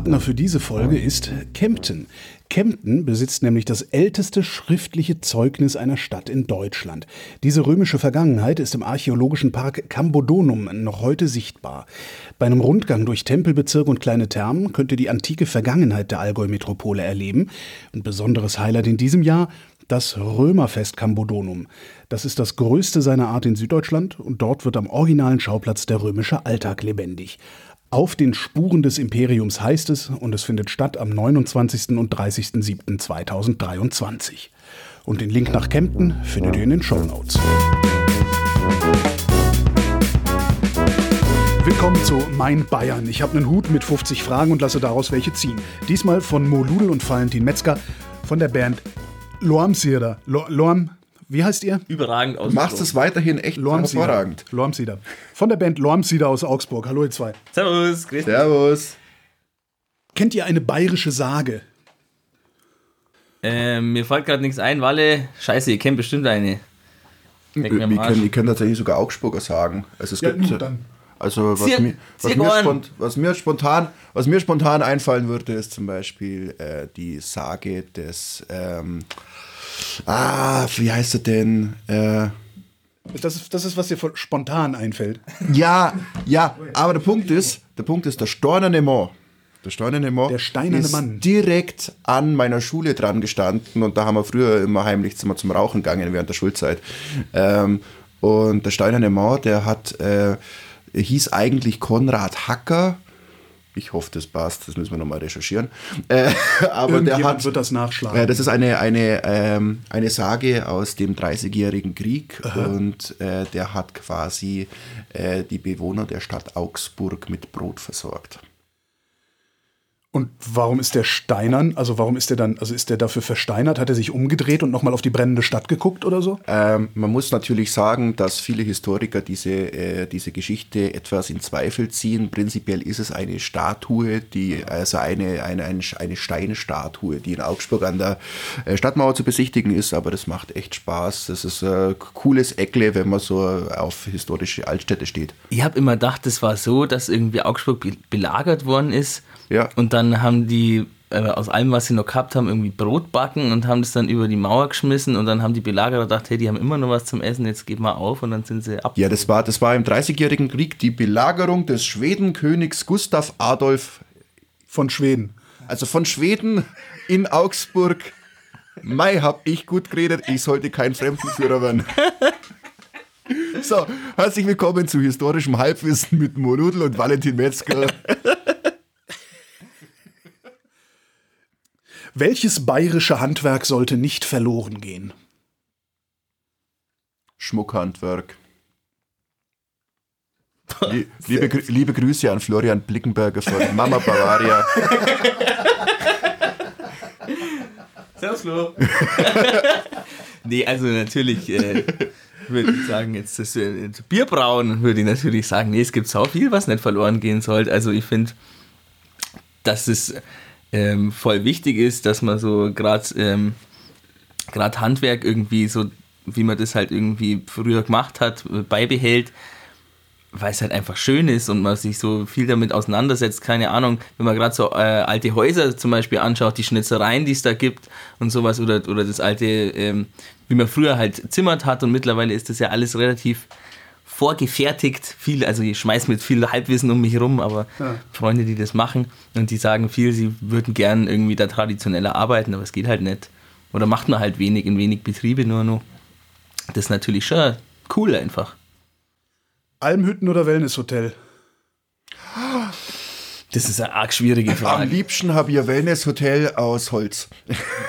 Partner für diese Folge ist Kempten. Kempten besitzt nämlich das älteste schriftliche Zeugnis einer Stadt in Deutschland. Diese römische Vergangenheit ist im archäologischen Park Cambodonum noch heute sichtbar. Bei einem Rundgang durch Tempelbezirk und kleine Thermen könnt ihr die antike Vergangenheit der Allgäu-Metropole erleben. Ein besonderes Highlight in diesem Jahr das Römerfest Cambodonum. Das ist das größte seiner Art in Süddeutschland und dort wird am originalen Schauplatz der römische Alltag lebendig. Auf den Spuren des Imperiums heißt es und es findet statt am 29. und 30.07.2023. Und den Link nach Kempten findet ihr in den Show Notes. Willkommen zu Mein Bayern. Ich habe einen Hut mit 50 Fragen und lasse daraus welche ziehen. Diesmal von Mo Ludel und Valentin Metzger von der Band Loam Sierra. Lo Loam, wie heißt ihr? Überragend aus. Du machst es weiterhin echt Loam hervorragend. Loam Sida. Von der Band Loam Sida aus Augsburg. Hallo ihr zwei. Servus. Grüß Servus. Kennt ihr eine bayerische Sage? Ähm, mir fällt gerade nichts ein, Walle. Scheiße, ihr kennt bestimmt eine. Wir können, ich kann tatsächlich sogar Augsburger sagen. Also es ja, gibt, dann. Also was, mir, was, mir spont, was, mir, spontan, was mir spontan einfallen würde, ist zum Beispiel äh, die Sage des ähm, Ah, wie heißt er denn? Äh, das ist, das ist, was dir spontan einfällt. Ja, ja, aber der Punkt ist, der Punkt ist, der steinerne Mann, der steinerne Mann, der steinerne ist Mann. direkt an meiner Schule dran gestanden und da haben wir früher immer heimlich zum, zum Rauchen gegangen während der Schulzeit. Ähm, und der steinerne Mann, der hat, äh, hieß eigentlich Konrad Hacker ich hoffe, das passt, das müssen wir nochmal recherchieren. Äh, aber der hat, wird das nachschlagen. Äh, das ist eine, eine, ähm, eine Sage aus dem Dreißigjährigen Krieg Aha. und äh, der hat quasi äh, die Bewohner der Stadt Augsburg mit Brot versorgt. Und warum ist der steinern? Also warum ist der dann, also ist der dafür versteinert? Hat er sich umgedreht und nochmal auf die brennende Stadt geguckt oder so? Ähm, man muss natürlich sagen, dass viele Historiker diese, äh, diese Geschichte etwas in Zweifel ziehen. Prinzipiell ist es eine Statue, die, also eine, eine, eine, eine Steinstatue, die in Augsburg an der äh, Stadtmauer zu besichtigen ist, aber das macht echt Spaß. Das ist ein cooles Eckle, wenn man so auf historische Altstädte steht. Ich habe immer gedacht, das war so, dass irgendwie Augsburg belagert worden ist ja. Und dann haben die äh, aus allem, was sie noch gehabt haben, irgendwie Brot backen und haben das dann über die Mauer geschmissen und dann haben die Belagerer gedacht, hey, die haben immer noch was zum Essen, jetzt geben wir auf und dann sind sie ab. Ja, das war, das war im Dreißigjährigen Krieg die Belagerung des Schwedenkönigs Gustav Adolf von Schweden. Also von Schweden in Augsburg. Mai hab ich gut geredet, ich sollte kein Fremdenführer werden. So, herzlich willkommen zu historischem Halbwissen mit Monudel und Valentin Metzger. Welches bayerische Handwerk sollte nicht verloren gehen? Schmuckhandwerk. liebe, liebe Grüße an Florian Blickenberger von Mama Bavaria. Servus, Flo. nee, also natürlich äh, würde ich sagen, jetzt das äh, Bierbrauen würde ich natürlich sagen, nee, es gibt so viel, was nicht verloren gehen sollte. Also ich finde, dass es ähm, voll wichtig ist, dass man so gerade ähm, Handwerk irgendwie so, wie man das halt irgendwie früher gemacht hat, beibehält, weil es halt einfach schön ist und man sich so viel damit auseinandersetzt. Keine Ahnung, wenn man gerade so äh, alte Häuser zum Beispiel anschaut, die Schnitzereien, die es da gibt und sowas oder, oder das alte, ähm, wie man früher halt zimmert hat und mittlerweile ist das ja alles relativ vorgefertigt, viel, also ich schmeiß mit viel Halbwissen um mich rum, aber ja. Freunde, die das machen und die sagen viel, sie würden gern irgendwie da traditioneller arbeiten, aber es geht halt nicht. Oder macht man halt wenig, in wenig Betriebe nur noch. Das ist natürlich schon cool einfach. Almhütten oder Wellnesshotel? Das ist eine arg schwierige Frage. Am liebsten habe ich ein Wellnesshotel aus Holz.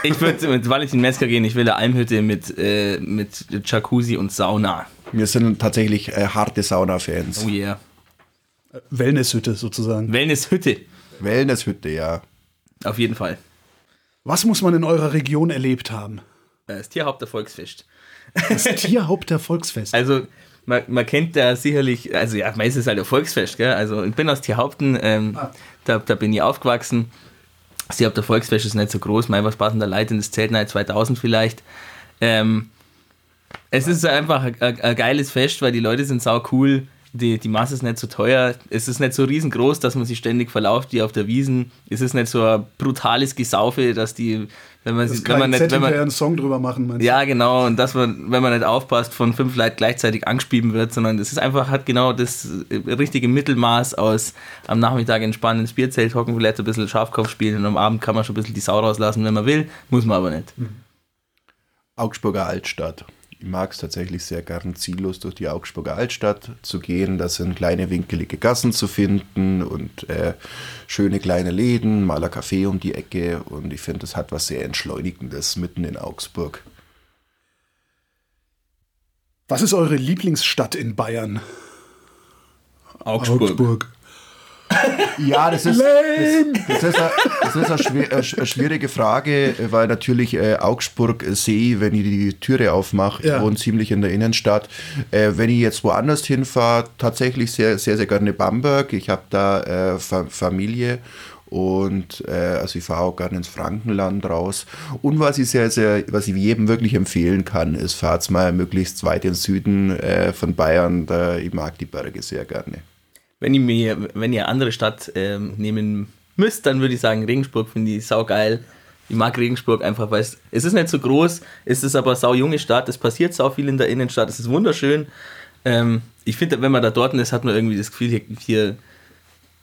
Ich würde mit Valentin Metzger gehen, ich will eine Almhütte mit, äh, mit Jacuzzi und Sauna. Wir sind tatsächlich äh, harte Sauna-Fans. Oh yeah. Wellnesshütte sozusagen. Wellnesshütte. Wellnesshütte, ja. Auf jeden Fall. Was muss man in eurer Region erlebt haben? Äh, das Tierhaupt der Volksfest. Das Tierhaupt der Volksfest. Also, man, man kennt da sicherlich, also ja, meistens ist halt ein Volksfest, gell? Also, ich bin aus Tierhaupten, ähm, ah. da, da bin ich aufgewachsen. Das Tierhaupt der Volksfest ist nicht so groß, mein was passen da Leute in das Zelt 2000 vielleicht. Ähm, es ist einfach ein, ein, geiles Fest, weil die Leute sind sau cool. die, die Masse ist nicht so teuer, es ist nicht so riesengroß, dass man sich ständig verlauft wie auf der Wiesen. Es ist nicht so ein brutales Gesaufe, dass die, wenn man, Das wenn man nicht, wenn man, einen Song drüber machen, meinst ja, genau. Und dass man, wenn man nicht aufpasst, von fünf Leuten gleichzeitig angespieben wird, sondern es ist einfach, hat genau das richtige Mittelmaß aus am Nachmittag entspannen ins Bierzelt hocken, vielleicht ein bisschen Schafkopf spielen und am Abend kann man schon ein bisschen die Sau rauslassen, wenn man will. Muss man aber nicht. Augsburger Altstadt. Ich mag es tatsächlich sehr gern, ziellos durch die Augsburger Altstadt zu gehen. Da sind kleine winkelige Gassen zu finden und äh, schöne kleine Läden, mal ein Café um die Ecke. Und ich finde, das hat was sehr Entschleunigendes mitten in Augsburg. Was ist eure Lieblingsstadt in Bayern? Ja, das ist, das, das ist, eine, das ist eine, schwer, eine schwierige Frage, weil natürlich äh, Augsburg sehe, wenn ich die Türe aufmache, Ja. ich wohne ziemlich in der Innenstadt. Äh, wenn ich jetzt woanders hinfahre, tatsächlich sehr, sehr, sehr gerne Bamberg. Ich habe da äh, Fa Familie und äh, also ich fahre auch gerne ins Frankenland raus. Und was ich sehr, sehr, was ich jedem wirklich empfehlen kann, ist, fahrt mal möglichst weit in den Süden äh, von Bayern. Da, ich mag die Berge sehr gerne. Wenn, ihr mir, wenn ihr andere Stadt ähm, nehmen müsst, dann würde ich sagen, Regensburg finde ich saugeil. Ich mag Regensburg einfach, weil es, es ist nicht so groß, es ist aber sau junge Stadt, es passiert sau viel in der Innenstadt, es ist wunderschön. Ähm, ich finde, wenn man da dort ist, hat man irgendwie das Gefühl, hier, hier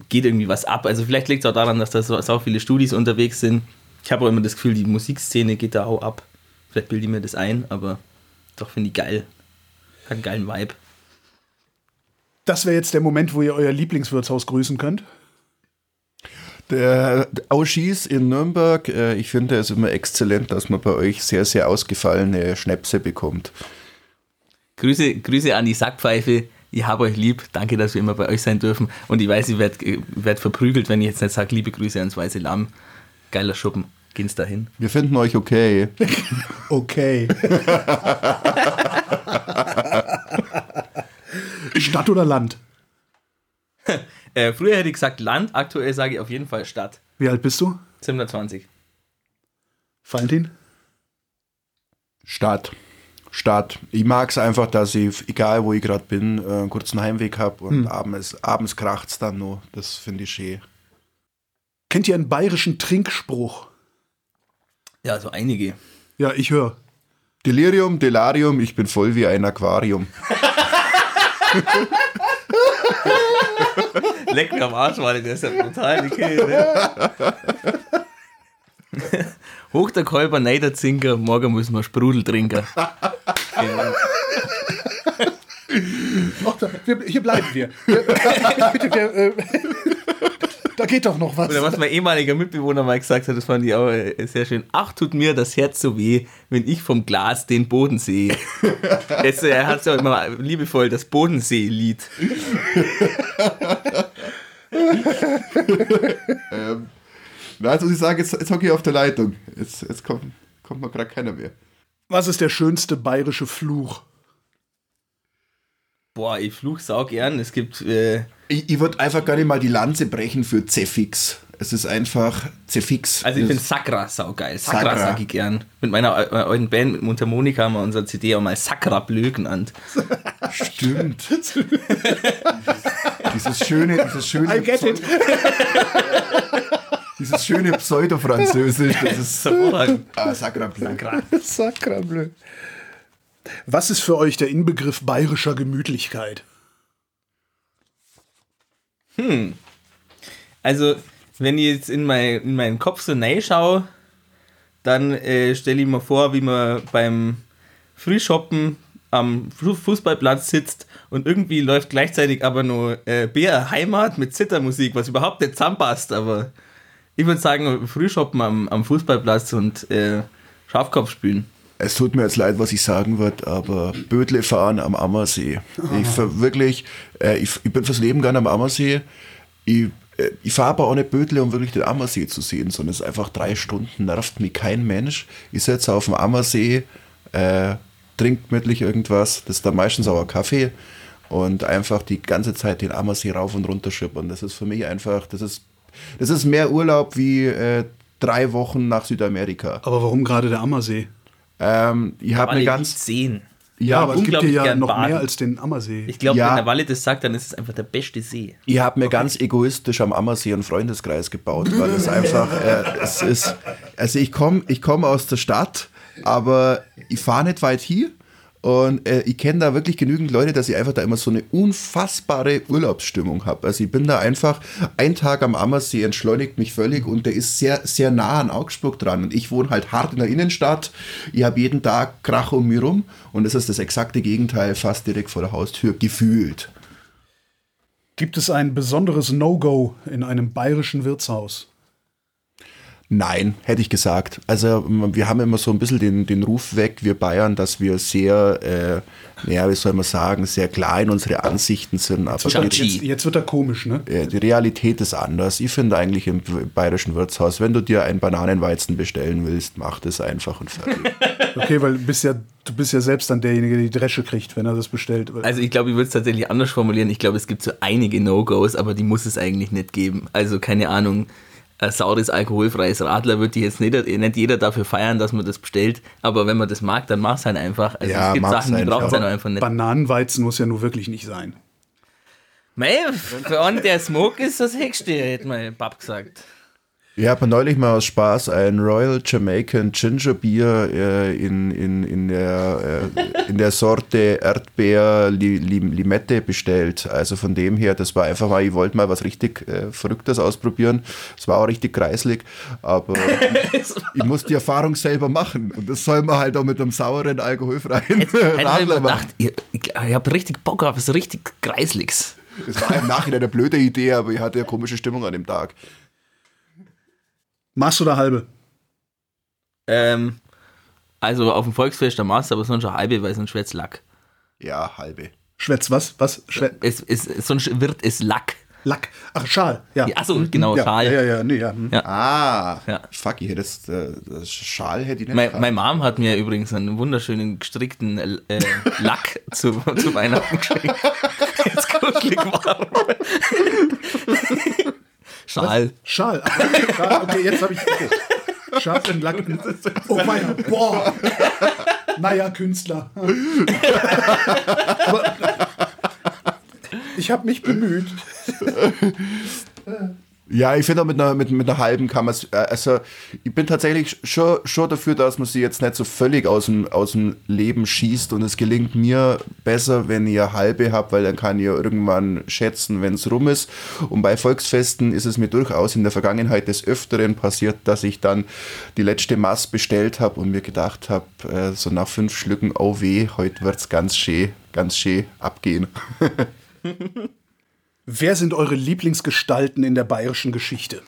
geht irgendwie was ab. Also vielleicht liegt es auch daran, dass da so, sau viele Studis unterwegs sind. Ich habe auch immer das Gefühl, die Musikszene geht da auch ab. Vielleicht bilde ich mir das ein, aber doch finde ich geil. Hat einen geilen Vibe. Das wäre jetzt der Moment, wo ihr euer Lieblingswirtshaus grüßen könnt. Der Auschis in Nürnberg, äh, ich finde es immer exzellent, dass man bei euch sehr, sehr ausgefallene Schnäpse bekommt. Grüße, Grüße an die Sackpfeife. Ich habe euch lieb. Danke, dass wir immer bei euch sein dürfen. Und ich weiß, ich werde werd verprügelt, wenn ich jetzt nicht sage, liebe Grüße ans Weiße Lamm. Geiler Schuppen. Gehen's dahin. Wir finden euch okay. Okay. Stadt oder Land? Äh, früher hätte ich gesagt Land, aktuell sage ich auf jeden Fall Stadt. Wie alt bist du? 720. Valentin? Stadt. Stadt. Ich mag es einfach, dass ich, egal wo ich gerade bin, äh, einen kurzen Heimweg habe und abends, abends kracht es dann noch. Das finde ich schön. Kennt ihr einen bayerischen Trinkspruch? Ja, so einige. Ja, ich höre. Delirium, Delarium, ich bin voll wie ein Aquarium. Leck mir am Arsch, Mann, der ist ja brutal, die Kill, ne? Hoch der Kolber, nein der Zinker, morgen müssen wir Sprudel trinken. Genau. Ach, da, wir, hier bleiben wir. wir bitte, wir, äh, da geht doch noch was. Oder was mein ehemaliger Mitbewohner mal gesagt hat, das fand ich auch äh, sehr schön. Ach, tut mir das Herz so weh, wenn ich vom Glas den Boden sehe. Jetzt, er hat ja immer liebevoll das Bodensee-Lied. Na, also ich sage, jetzt, jetzt hocke ich auf der Leitung. Jetzt, jetzt kommt, kommt mal gerade keiner mehr. Was ist der schönste bayerische Fluch? Boah, ich fluch sau gern. Es gibt, äh, Ich, ich würde einfach gar nicht mal die Lanze brechen für Zefix. Es ist einfach Zefix. also ich finde Sakra saugeil. Sakra, Sakra. sag ich gern. Mit meiner äh, alten Band, mit Mundharmonika, haben wir unsere CD auch mal Sakra Blö genannt. Stimmt. dieses schöne, dieses schöne, I get it. dieses schöne Pseudo-Französisch, das ist Hervorragend. ah, Sacra Bleu. Sacrableu. Was ist für euch der Inbegriff bayerischer Gemütlichkeit? Also, wenn ich jetzt in, mein, in meinen Kopf so schaue, dann äh, stelle ich mir vor, wie man beim Frühshoppen am Fu- Fußballplatz sitzt und irgendwie läuft gleichzeitig aber nur äh, Bär Heimat mit Zittermusik, was überhaupt nicht zusammenpasst, aber ich würde sagen, Frühshoppen am, am Fußballplatz und äh, Schafkopf spielen. Es tut mir jetzt leid, was ich sagen würde, aber Bödle fahren am Ammersee. Ich wirklich, äh, ich, ich bin fürs Leben gern am Ammersee. Ich, äh, ich fahre aber auch nicht Bödle, um wirklich den Ammersee zu sehen, sondern es ist einfach drei Stunden, nervt mich kein Mensch. Ich sitze auf dem Ammersee, äh, trinke gemütlich irgendwas, das ist dann meistens auch Kaffee und einfach die ganze Zeit den Ammersee rauf und runter schippern. Das ist für mich einfach, das ist, das ist mehr Urlaub wie äh, drei Wochen nach Südamerika. Aber warum gerade der Ammersee? Ähm, ich habe eine ganz sehen. Ja, aber es gibt hier ja noch baden. mehr als den Ammersee. Ich glaube, Ja. wenn der Walle das sagt, dann ist es einfach der beste See. Ich habe mir ganz egoistisch am Ammersee einen Freundeskreis gebaut, weil es einfach, äh, es ist, also ich komme ich komm aus der Stadt, aber ich fahre nicht weit hier und äh, ich kenne da wirklich genügend Leute, dass ich einfach da immer so eine unfassbare Urlaubsstimmung habe. Also ich bin da einfach, ein Tag am Ammersee entschleunigt mich völlig und der ist sehr, sehr nah an Augsburg dran und ich wohne halt hart in der Innenstadt. Ich habe jeden Tag Krach um mich rum und das ist das exakte Gegenteil, fast direkt vor der Haustür, gefühlt. Gibt es ein besonderes No-Go in einem bayerischen Wirtshaus? Nein, hätte ich gesagt. Also wir haben immer so ein bisschen den, den Ruf weg, wir Bayern, dass wir sehr, äh, ja, wie soll man sagen, sehr klein unsere Ansichten sind. Aber er- Chi. Jetzt, jetzt wird er komisch, ne? äh, die Realität ist anders. Ich finde eigentlich im bayerischen Wirtshaus, wenn du dir einen Bananenweizen bestellen willst, mach das einfach und fertig. Okay, weil du bist ja, du bist ja selbst dann derjenige, der die Dresche kriegt, wenn er das bestellt. Also ich glaube, ich würde es tatsächlich anders formulieren. Ich glaube, es gibt so einige No-Gos, aber die muss es eigentlich nicht geben. Also keine Ahnung, ein saures, alkoholfreies Radler wird die jetzt nicht, nicht jeder dafür feiern, dass man das bestellt. Aber wenn man das mag, dann mach es halt einfach. Also Ja, es gibt Sachen, die einfach. braucht es halt einfach nicht. Bananenweizen muss ja nur wirklich nicht sein. Mei, für einen, der Smoke ist, das Höchste, hätte mein Pap gesagt. Ich habe neulich mal aus Spaß ein Royal Jamaican Ginger Beer äh, in, in, in, der, äh, in der Sorte Erdbeer li, li, Limette bestellt. Also von dem her, das war einfach mal, ich wollte mal was richtig äh, Verrücktes ausprobieren. Es war auch richtig kreislig, aber ich muss die Erfahrung selber machen. Und das soll man halt auch mit einem sauren, alkoholfreien mir Radler machen. ich, ich, ich habe richtig Bock auf was richtig Kreisliges. Das war im Nachhinein eine blöde Idee, aber ich hatte eine komische Stimmung an dem Tag. Du da halbe? Ähm, also auf dem Volksfest, machst du aber sonst eine halbe, weil sonst wird's Lack. Ja, halbe. Schwätz was? Was? Schwä Es, es, sonst wird es Lack. Lack. Ach, Schal. Ja. Ja, achso, genau, ja, Schal. Ja, ja, ja. Nee, ja. hm. Ja. Ah, Ja. fuck, ich hätte das, äh, das Schal hätte ich nicht Mein, meine Mom hat mir übrigens einen wunderschönen gestrickten äh, Lack zu, zu Weihnachten geschenkt. Jetzt kuschelig warm. Schal. Schal. Ah, Schal. Okay, jetzt habe ich. Schal für den Lack. Oh mein Boah. Naja, Künstler. Aber ich habe mich bemüht. Ja, ich finde mit einer, mit, mit einer halben kann man es, also ich bin tatsächlich schon, schon dafür, dass man sie jetzt nicht so völlig aus dem, aus dem Leben schießt und es gelingt mir besser, wenn ihr halbe habt, weil dann kann ja irgendwann schätzen, wenn es rum ist. Und bei Volksfesten ist es mir durchaus in der Vergangenheit des Öfteren passiert, dass ich dann die letzte Maß bestellt habe und mir gedacht habe, äh, so nach fünf Schlücken, oh weh, heute wird's ganz schön, ganz schön abgehen. Wer sind eure Lieblingsgestalten in der bayerischen Geschichte?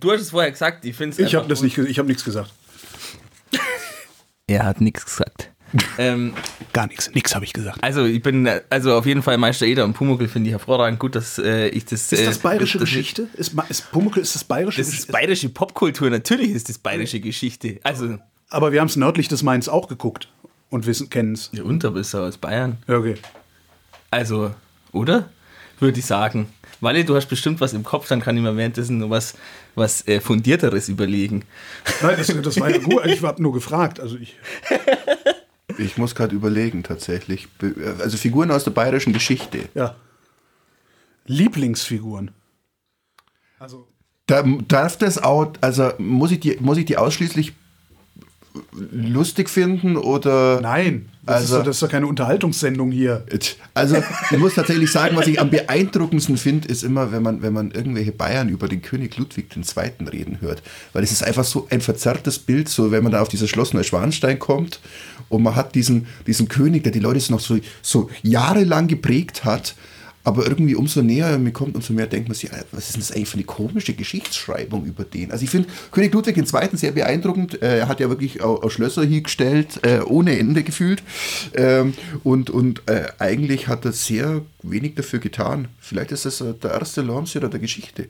Du hast es vorher gesagt, ich finde es Ich habe das nicht, ich habe nichts gesagt. Er hat nichts gesagt. ähm, Gar nichts. Nichts habe ich gesagt. also ich bin, also auf jeden Fall Meister Eder und Pumuckl finde ich hervorragend. Gut, dass äh, ich das... Ist das äh, bayerische das- Geschichte? Ist, ist Pumuckl, ist das bayerische Das ist Geschichte? bayerische Popkultur, natürlich ist das bayerische Geschichte. Also, Aber wir haben es nördlich des Mainz auch geguckt und wissen, kennen es. der Unterbisser aus Bayern. Okay. Also, oder? Würde ich sagen. Walle, du hast bestimmt was im Kopf, dann kann ich mir währenddessen noch was, was äh, Fundierteres überlegen. Nein, das, das war ja gut. Ich habe nur gefragt. Also ich, Ich muss gerade überlegen, tatsächlich. Be- Also Figuren aus der bayerischen Geschichte. ja. Lieblingsfiguren. Also Da, darf das auch, also muss ich die, muss ich die ausschließlich lustig finden oder. nein, das, Also- ist, doch, das ist doch keine Unterhaltungssendung hier. Also ich muss tatsächlich sagen, was ich am beeindruckendsten finde, ist immer, wenn man, wenn man irgendwelche Bayern über den König Ludwig II. reden hört. Weil es ist einfach so ein verzerrtes Bild, so wenn man da auf dieses Schloss Neuschwanstein kommt und man hat diesen, diesen König, der die Leute noch so, so jahrelang geprägt hat. Aber irgendwie umso näher er mir kommt, umso mehr denkt man sich, was ist denn das eigentlich für eine komische Geschichtsschreibung über den? Also ich finde König Ludwig II. sehr beeindruckend. Äh, Er hat ja wirklich auch, auch Schlösser hingestellt, äh, ohne Ende gefühlt. Ähm, und und äh, eigentlich hat er sehr wenig dafür getan. Vielleicht ist das der erste Lormsierer der Geschichte.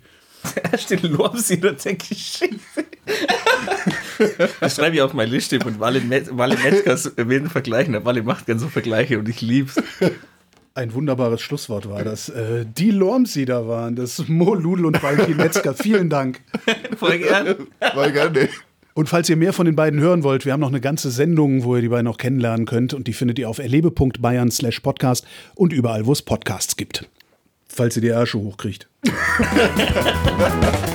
Erste Lormsieder der Geschichte. Das schreibe ich auf meine Liste und Walle, Met Walle Metzgers werden vergleichen. Der Walle macht ganz so Vergleiche und ich lieb's. Ein wunderbares Schlusswort war das. Äh, die Lormsieder waren das. Mo, Ludel und Valentin Metzger. Vielen Dank. Voll gern. War gerne. Und falls ihr mehr von den beiden hören wollt, wir haben noch eine ganze Sendung, wo ihr die beiden auch kennenlernen könnt. Und die findet ihr auf erlebe.bayern slash podcast und überall, wo es Podcasts gibt. Falls ihr die Ärsche hochkriegt.